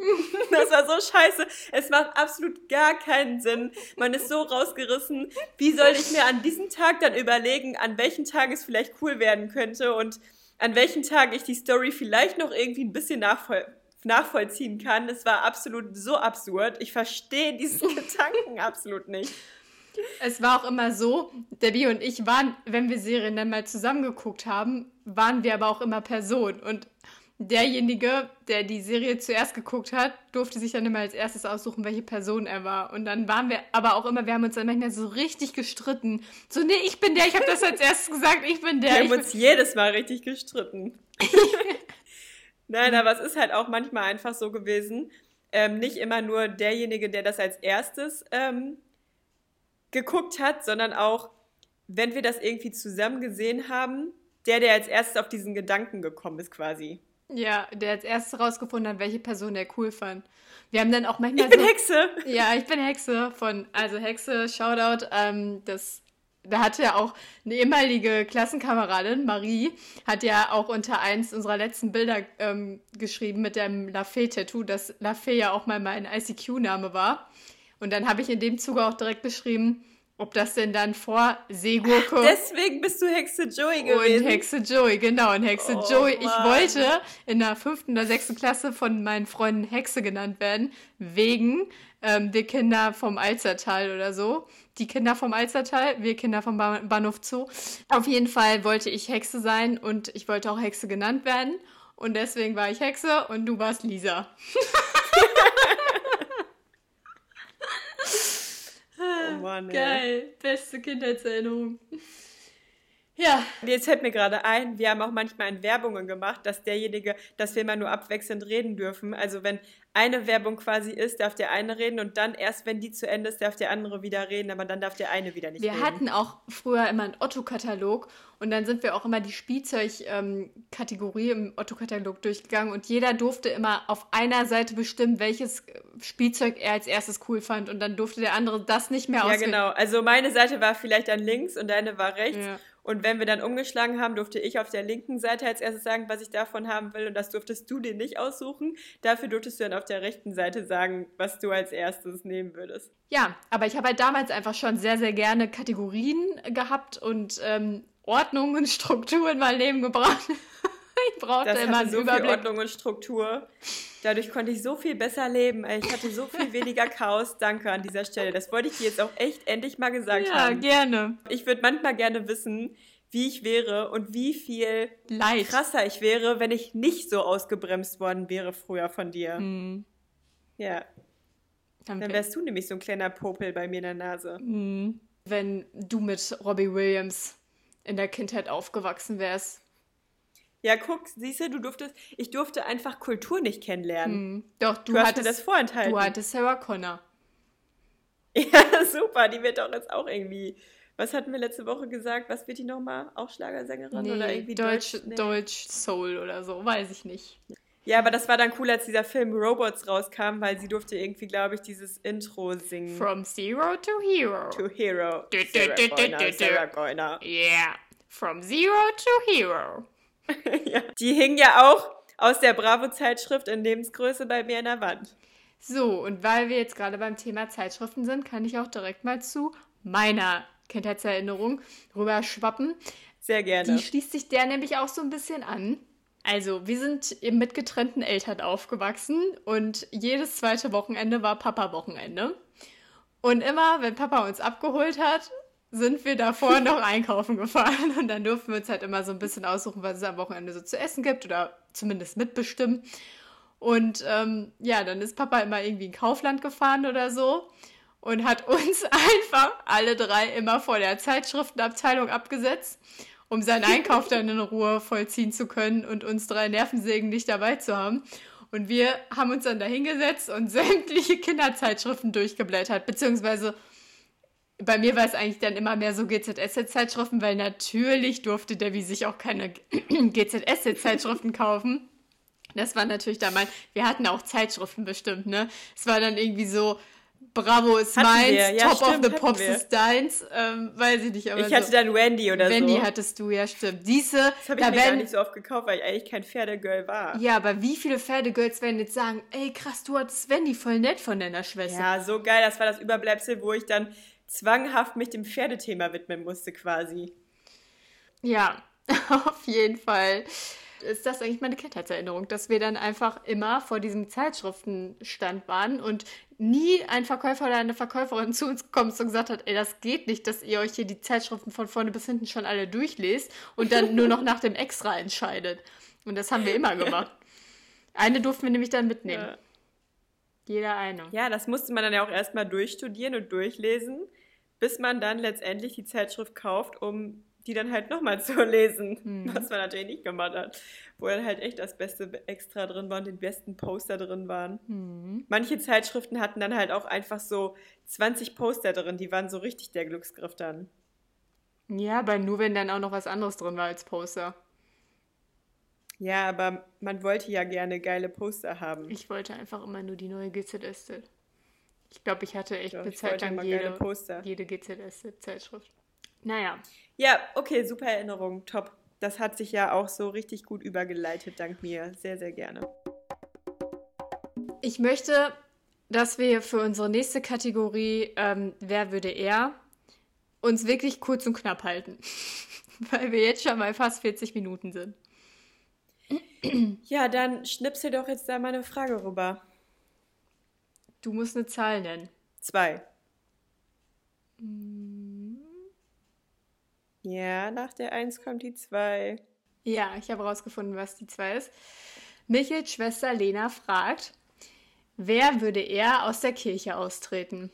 Das war so scheiße. Es macht absolut gar keinen Sinn. Man ist so rausgerissen. Wie soll ich mir an diesem Tag dann überlegen, an welchen Tagen es vielleicht cool werden könnte und an welchen Tagen ich die Story vielleicht noch irgendwie ein bisschen nachvoll nachvollziehen kann. Es war absolut so absurd. Ich verstehe diesen Gedanken absolut nicht. Es war auch immer so, Debbie und ich waren, wenn wir Serien dann mal zusammengeguckt haben, waren wir aber auch immer Personen. Und derjenige, der die Serie zuerst geguckt hat, durfte sich dann immer als erstes aussuchen, welche Person er war. Und dann waren wir aber auch immer, wir haben uns dann manchmal so richtig gestritten. So, nee, ich bin der, ich habe das als erstes gesagt, ich bin der. Wir haben uns jedes Mal richtig gestritten. Nein, aber es ist halt auch manchmal einfach so gewesen. Ähm, nicht immer nur derjenige, der das als erstes ähm, geguckt hat, sondern auch, wenn wir das irgendwie zusammen gesehen haben, der, der als erstes auf diesen Gedanken gekommen ist, quasi. Ja, der als erstes rausgefunden hat, welche Person er cool fand. Wir haben dann auch manchmal Ich bin so, Hexe! Ja, ich bin Hexe von, also Hexe, Shoutout, ähm, das, da hatte ja auch eine ehemalige Klassenkameradin, Marie, hat ja auch unter eins unserer letzten Bilder ähm, geschrieben mit dem Lafay-Tattoo, dass Lafay ja auch mal mein ICQ-Name war. Und dann habe ich in dem Zuge auch direkt geschrieben, ob das denn dann vor Seegurke Deswegen bist du Hexe Joey gewesen. und Hexe Joey, genau. Und Hexe Oh, Joey, ich Mann. wollte in der fünften oder sechsten Klasse von meinen Freunden Hexe genannt werden, wegen ähm, wir Kinder vom Alzertal oder so. Die Kinder vom Alzertal, wir Kinder vom ba Bahnhof Zoo. Auf jeden Fall wollte ich Hexe sein und ich wollte auch Hexe genannt werden. Und deswegen war ich Hexe und du warst Lisa. Mann, ey. Geil, beste Kindheitserinnerung. Ja, Jetzt fällt mir gerade ein, wir haben auch manchmal in Werbungen gemacht, dass derjenige, dass wir immer nur abwechselnd reden dürfen. Also wenn eine Werbung quasi ist, darf der eine reden und dann erst, wenn die zu Ende ist, darf der andere wieder reden, aber dann darf der eine wieder nicht Wir reden. hatten auch früher immer einen Otto-Katalog und dann sind wir auch immer die Spielzeug-Kategorie im Otto-Katalog durchgegangen und jeder durfte immer auf einer Seite bestimmen, welches Spielzeug er als erstes cool fand und dann durfte der andere das nicht mehr ja, auswählen. genau. Also meine Seite war vielleicht dann links und deine war rechts. Ja. Und wenn wir dann umgeschlagen haben, durfte ich auf der linken Seite als erstes sagen, was ich davon haben will. Und das durftest du dir nicht aussuchen. Dafür durftest du dann auf der rechten Seite sagen, was du als erstes nehmen würdest. Ja, aber ich habe halt damals einfach schon sehr, sehr gerne Kategorien gehabt und ähm, Ordnung und Struktur in mein Leben gebracht. ich brauchte Das immer hatte so viel Überblick. Ordnung und Struktur. Dadurch konnte ich so viel besser leben. Ich hatte so viel weniger Chaos. Danke an dieser Stelle. Das wollte ich dir jetzt auch echt endlich mal gesagt Ja, haben. gerne. Ich würde manchmal gerne wissen, wie ich wäre und wie viel Leicht. krasser ich wäre, wenn ich nicht so ausgebremst worden wäre früher von dir. Hm, Ja, dann dann wär- wärst du nämlich so ein kleiner Popel bei mir in der Nase. Mhm. Wenn du mit Robbie Williams in der Kindheit aufgewachsen wärst. Ja, guck, siehst du, du durftest, ich durfte einfach Kultur nicht kennenlernen. Mhm. Doch, du, Du, hast mir hattest, das vorenthalten. du hattest Sarah Connor. Ja, super, die wird doch jetzt auch irgendwie. Was hatten wir letzte Woche gesagt? Was wird die nochmal? Auch Schlagersängerin oder Nee, irgendwie Deutsch, Nee. Deutsch Soul oder so, weiß ich nicht. Ja, aber das war dann cool, als dieser Film Robots rauskam, weil sie durfte irgendwie, glaube ich, dieses Intro singen. From Zero to Hero. to Hero. Du, du, Sarah du, Goyner. Sarah Goyner. Yeah. From Zero to Hero. ja. Die hing ja auch aus der Bravo-Zeitschrift in Lebensgröße bei mir an der Wand. So, und weil wir jetzt gerade beim Thema Zeitschriften sind, kann ich auch direkt mal zu meiner Kindheitserinnerung rüberschwappen. Sehr gerne. Die schließt sich der nämlich auch so ein bisschen an. Also, wir sind eben mit getrennten Eltern aufgewachsen und jedes zweite Wochenende war Papa-Wochenende. Und immer, wenn Papa uns abgeholt hat, sind wir davor noch einkaufen gefahren. Und dann durften wir uns halt immer so ein bisschen aussuchen, was es am Wochenende so zu essen gibt oder zumindest mitbestimmen. Und ähm, ja, dann ist Papa immer irgendwie in Kaufland gefahren oder so. und hat uns einfach alle drei immer vor der Zeitschriftenabteilung abgesetzt, um seinen Einkauf dann in Ruhe vollziehen zu können und uns drei Nervensägen nicht dabei zu haben. Und wir haben uns dann da hingesetzt und sämtliche Kinderzeitschriften durchgeblättert, beziehungsweise bei mir war es eigentlich dann immer mehr so GZSZ-Zeitschriften, weil natürlich durfte Debbie sich auch keine GZSZ-Zeitschriften kaufen. Das war natürlich damals, wir hatten auch Zeitschriften bestimmt, ne? Es war dann irgendwie so, Bravo ist Hatten meins. Ja, Top stimmt, of the Pops wir. ist deins, ähm, weiß ich nicht. Aber Ich hatte so. dann Wendy oder Wendy so. hattest du, ja stimmt. Siehste, das habe ich da mir gar nicht so oft gekauft, weil ich eigentlich kein Pferdegirl war. ja, aber wie viele Pferdegirls werden jetzt sagen, ey krass, du hattest Wendy voll nett von deiner Schwester. Ja, so geil. Das war das Überbleibsel, wo ich dann zwanghaft mich dem Pferdethema widmen musste quasi. Ja, auf jeden Fall ist das eigentlich meine Kindheitserinnerung, dass wir dann einfach immer vor diesem Zeitschriftenstand waren und nie ein Verkäufer oder eine Verkäuferin zu uns gekommen ist und gesagt hat, ey, das geht nicht, dass ihr euch hier die Zeitschriften von vorne bis hinten schon alle durchlest und dann nur noch nach dem Extra entscheidet. Und das haben wir immer gemacht. Eine durften wir nämlich dann mitnehmen. Ja. Jeder eine. Ja, das musste man dann ja auch erstmal durchstudieren und durchlesen, bis man dann letztendlich die Zeitschrift kauft, um die dann halt nochmal zu lesen. Hm. Was man natürlich nicht gemacht hat. Wo dann halt echt das beste Extra drin war und die besten Poster drin waren. Hm. Manche Zeitschriften hatten dann halt auch einfach so 20 Poster drin, die waren so richtig der Glücksgriff dann. Ja, aber nur wenn dann auch noch was anderes drin war als Poster. Ja, aber man wollte ja gerne geile Poster haben. Ich wollte einfach immer nur die neue GZS. Ich glaube, ich hatte echt Doch, eine Zeit lang jede, jede GZS-Zeitschrift. Naja, Ja, okay, super Erinnerung, top. Das hat sich ja auch so richtig gut übergeleitet, dank mir. Sehr, sehr gerne. ich möchte, dass wir für unsere nächste Kategorie, ähm, wer würde er, uns wirklich kurz und knapp halten. Weil wir jetzt schon bei fast 40 Minuten sind. Ja, dann schnipsel doch jetzt da mal eine Frage rüber. Du musst eine Zahl nennen. Zwei. Ja, nach der Eins kommt die Zwei. Ja, ich habe rausgefunden, was die zwei ist. Michels Schwester Lena fragt, wer würde er aus der Kirche austreten?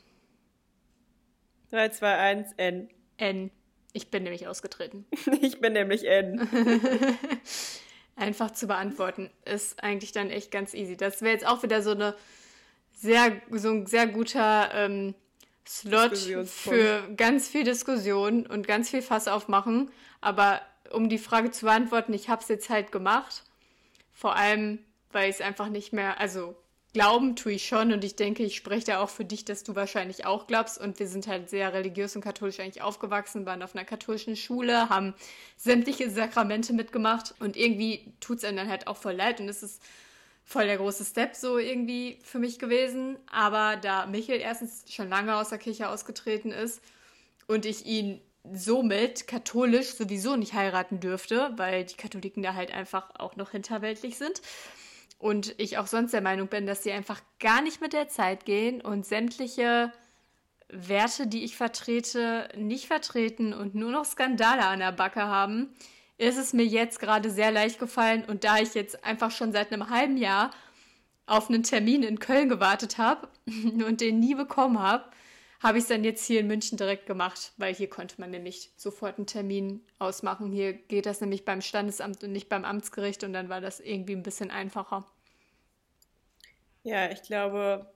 Drei, zwei, eins, N. N. Ich bin nämlich ausgetreten. Ich bin nämlich N. Einfach zu beantworten ist eigentlich dann echt ganz easy. Das wäre jetzt auch wieder so eine sehr, so ein sehr guter ähm, Slot für ganz viel Diskussion und ganz viel Fass aufmachen. Aber um die Frage zu beantworten, ich habe es jetzt halt gemacht. Vor allem, weil ich es einfach nicht mehr, also glauben tue ich schon und ich denke, ich spreche da auch für dich, dass du wahrscheinlich auch glaubst und wir sind halt sehr religiös und katholisch eigentlich aufgewachsen, waren auf einer katholischen Schule, haben sämtliche Sakramente mitgemacht und irgendwie tut es einem dann halt auch voll leid und es ist voll der große Step so irgendwie für mich gewesen, aber da Michael erstens schon lange aus der Kirche ausgetreten ist und ich ihn somit katholisch sowieso nicht heiraten dürfte, weil die Katholiken da halt einfach auch noch hinterweltlich sind. Und ich auch sonst der Meinung bin, dass sie einfach gar nicht mit der Zeit gehen und sämtliche Werte, die ich vertrete, nicht vertreten und nur noch Skandale an der Backe haben, ist es mir jetzt gerade sehr leicht gefallen. Und da ich jetzt einfach schon seit einem halben Jahr auf einen Termin in Köln gewartet habe und den nie bekommen habe, habe ich es dann jetzt hier in München direkt gemacht, weil hier konnte man nämlich sofort einen Termin ausmachen. Hier geht das nämlich beim Standesamt und nicht beim Amtsgericht und dann war das irgendwie ein bisschen einfacher. Ja, ich glaube,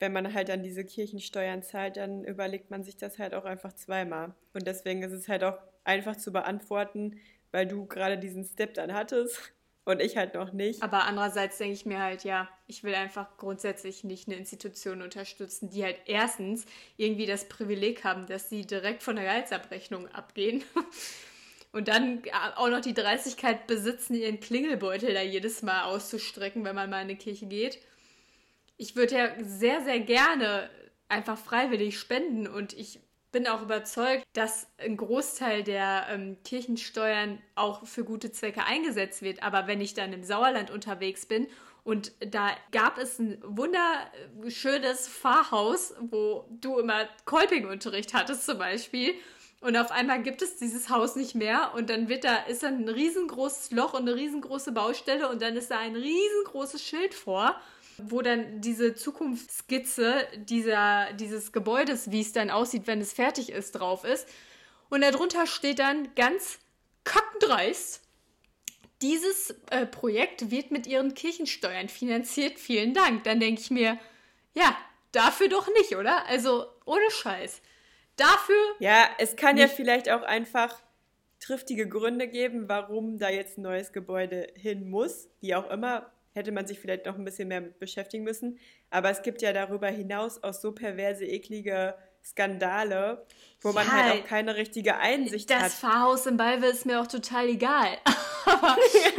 wenn man halt dann diese Kirchensteuern zahlt, dann überlegt man sich das halt auch einfach zweimal. Und deswegen ist es halt auch einfach zu beantworten, weil du gerade diesen Step dann hattest und ich halt noch nicht. Aber andererseits denke ich mir halt, ja, ich will einfach grundsätzlich nicht eine Institution unterstützen, die halt erstens irgendwie das Privileg haben, dass sie direkt von der Gehaltsabrechnung abgehen. Und dann auch noch die Dreistigkeit besitzen, ihren Klingelbeutel da jedes Mal auszustrecken, wenn man mal in eine Kirche geht. Ich würde ja sehr, sehr gerne einfach freiwillig spenden und ich bin auch überzeugt, dass ein Großteil der ähm, Kirchensteuern auch für gute Zwecke eingesetzt wird. Aber wenn ich dann im Sauerland unterwegs bin und da gab es ein wunderschönes Pfarrhaus, wo du immer Kolpingunterricht hattest zum Beispiel. Und auf einmal gibt es dieses Haus nicht mehr und dann wird da, ist dann ein riesengroßes Loch und eine riesengroße Baustelle und dann ist da ein riesengroßes Schild vor. Wo dann diese Zukunftsskizze dieser, dieses Gebäudes, wie es dann aussieht, wenn es fertig ist, drauf ist. Und darunter steht dann ganz kackendreist, dieses äh, Projekt wird mit ihren Kirchensteuern finanziert. Vielen Dank. Dann denke ich mir, ja, dafür doch nicht, oder? Also ohne Scheiß. Dafür. Ja, es kann nicht. ja vielleicht auch einfach triftige Gründe geben, warum da jetzt ein neues Gebäude hin muss. Wie auch immer, hätte man sich vielleicht noch ein bisschen mehr mit beschäftigen müssen. Aber es gibt ja darüber hinaus auch so perverse, eklige Skandale, wo man halt auch keine richtige Einsicht das hat. Das Pfarrhaus in Balve ist mir auch total egal. aber,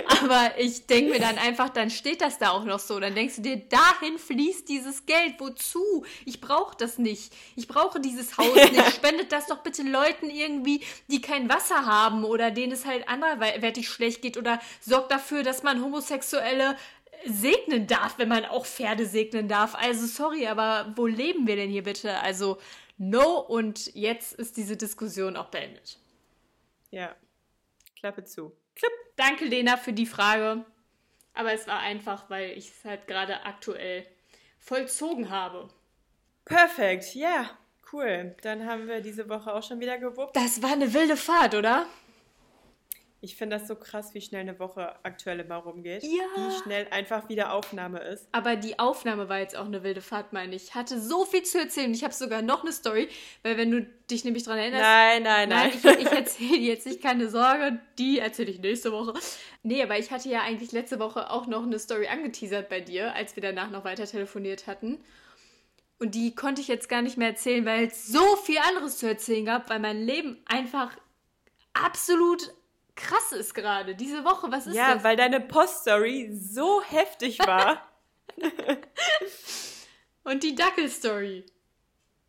aber ich denke mir dann einfach, dann steht das da auch noch so. Dann denkst du dir, dahin fließt dieses Geld. Wozu? Ich brauche das nicht. Ich brauche dieses Haus nicht. Spendet das doch bitte Leuten irgendwie, die kein Wasser haben oder denen es halt anderweitig schlecht geht oder sorgt dafür, dass man Homosexuelle segnen darf, wenn man auch Pferde segnen darf. Also sorry, aber wo leben wir denn hier bitte? Also no und jetzt ist diese Diskussion auch beendet. Ja, Klappe zu. Klipp. Danke, Lena, für die Frage. Aber es war einfach, weil ich es halt gerade aktuell vollzogen habe. Perfekt, ja, cool. Dann haben wir diese Woche auch schon wieder gewuppt. Das war eine wilde Fahrt, oder? Ich finde das so krass, wie schnell eine Woche aktuell immer rumgeht. Ja. Wie schnell einfach wieder Aufnahme ist. Aber die Aufnahme war jetzt auch eine wilde Fahrt, meine ich. Ich hatte so viel zu erzählen. Ich habe sogar noch eine Story, weil wenn du dich nämlich daran erinnerst. Nein, nein, nein. nein ich, ich erzähle jetzt nicht, keine Sorge. Die erzähle ich nächste Woche. Nee, aber ich hatte ja eigentlich letzte Woche auch noch eine Story angeteasert bei dir, als wir danach noch weiter telefoniert hatten. Und die konnte ich jetzt gar nicht mehr erzählen, weil es so viel anderes zu erzählen gab, weil mein Leben einfach absolut krass ist gerade. Diese Woche, was ist ja, das? Ja, weil deine Poststory so heftig war. Und die Dackel-Story.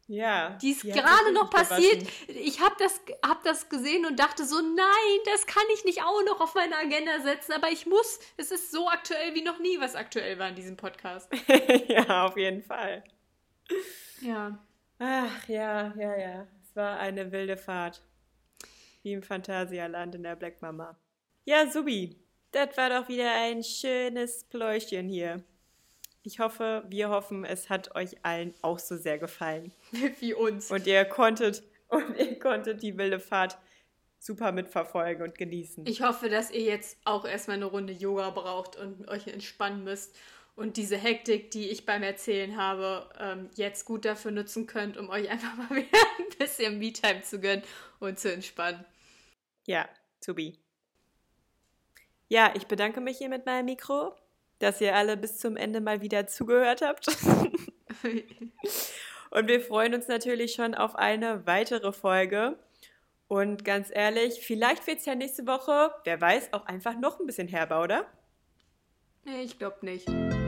Ja. Die ist gerade noch passiert. Ich habe das, hab das gesehen und dachte so, nein, das kann ich nicht auch noch auf meine Agenda setzen, aber ich muss. Es ist so aktuell wie noch nie, was aktuell war in diesem Podcast. ja, auf jeden Fall. Ja. Ach ja, ja, ja. Es war eine wilde Fahrt. Wie im Phantasialand in der Black Mama. Ja, Subi, das war doch wieder ein schönes Pläuschen hier. Ich hoffe, wir hoffen, es hat euch allen auch so sehr gefallen. Wie uns. Und ihr konntet, und ihr konntet die wilde Fahrt super mitverfolgen und genießen. Ich hoffe, dass ihr jetzt auch erstmal eine Runde Yoga braucht und euch entspannen müsst und diese Hektik, die ich beim Erzählen habe, ähm, jetzt gut dafür nutzen könnt, um euch einfach mal wieder ein bisschen Me-Time zu gönnen und zu entspannen. Ja, to be. Ja, ich bedanke mich hier mit meinem Mikro, dass ihr alle bis zum Ende mal wieder zugehört habt. und wir freuen uns natürlich schon auf eine weitere Folge. Und ganz ehrlich, vielleicht wird es ja nächste Woche, wer weiß, auch einfach noch ein bisschen herber, oder? Nee, ich glaube nicht.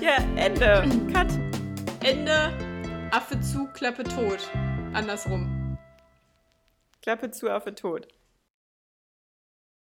ja, Ende. Cut. Ende. Affe zu, Klappe tot. Andersrum. Klappe zu, Affe tot.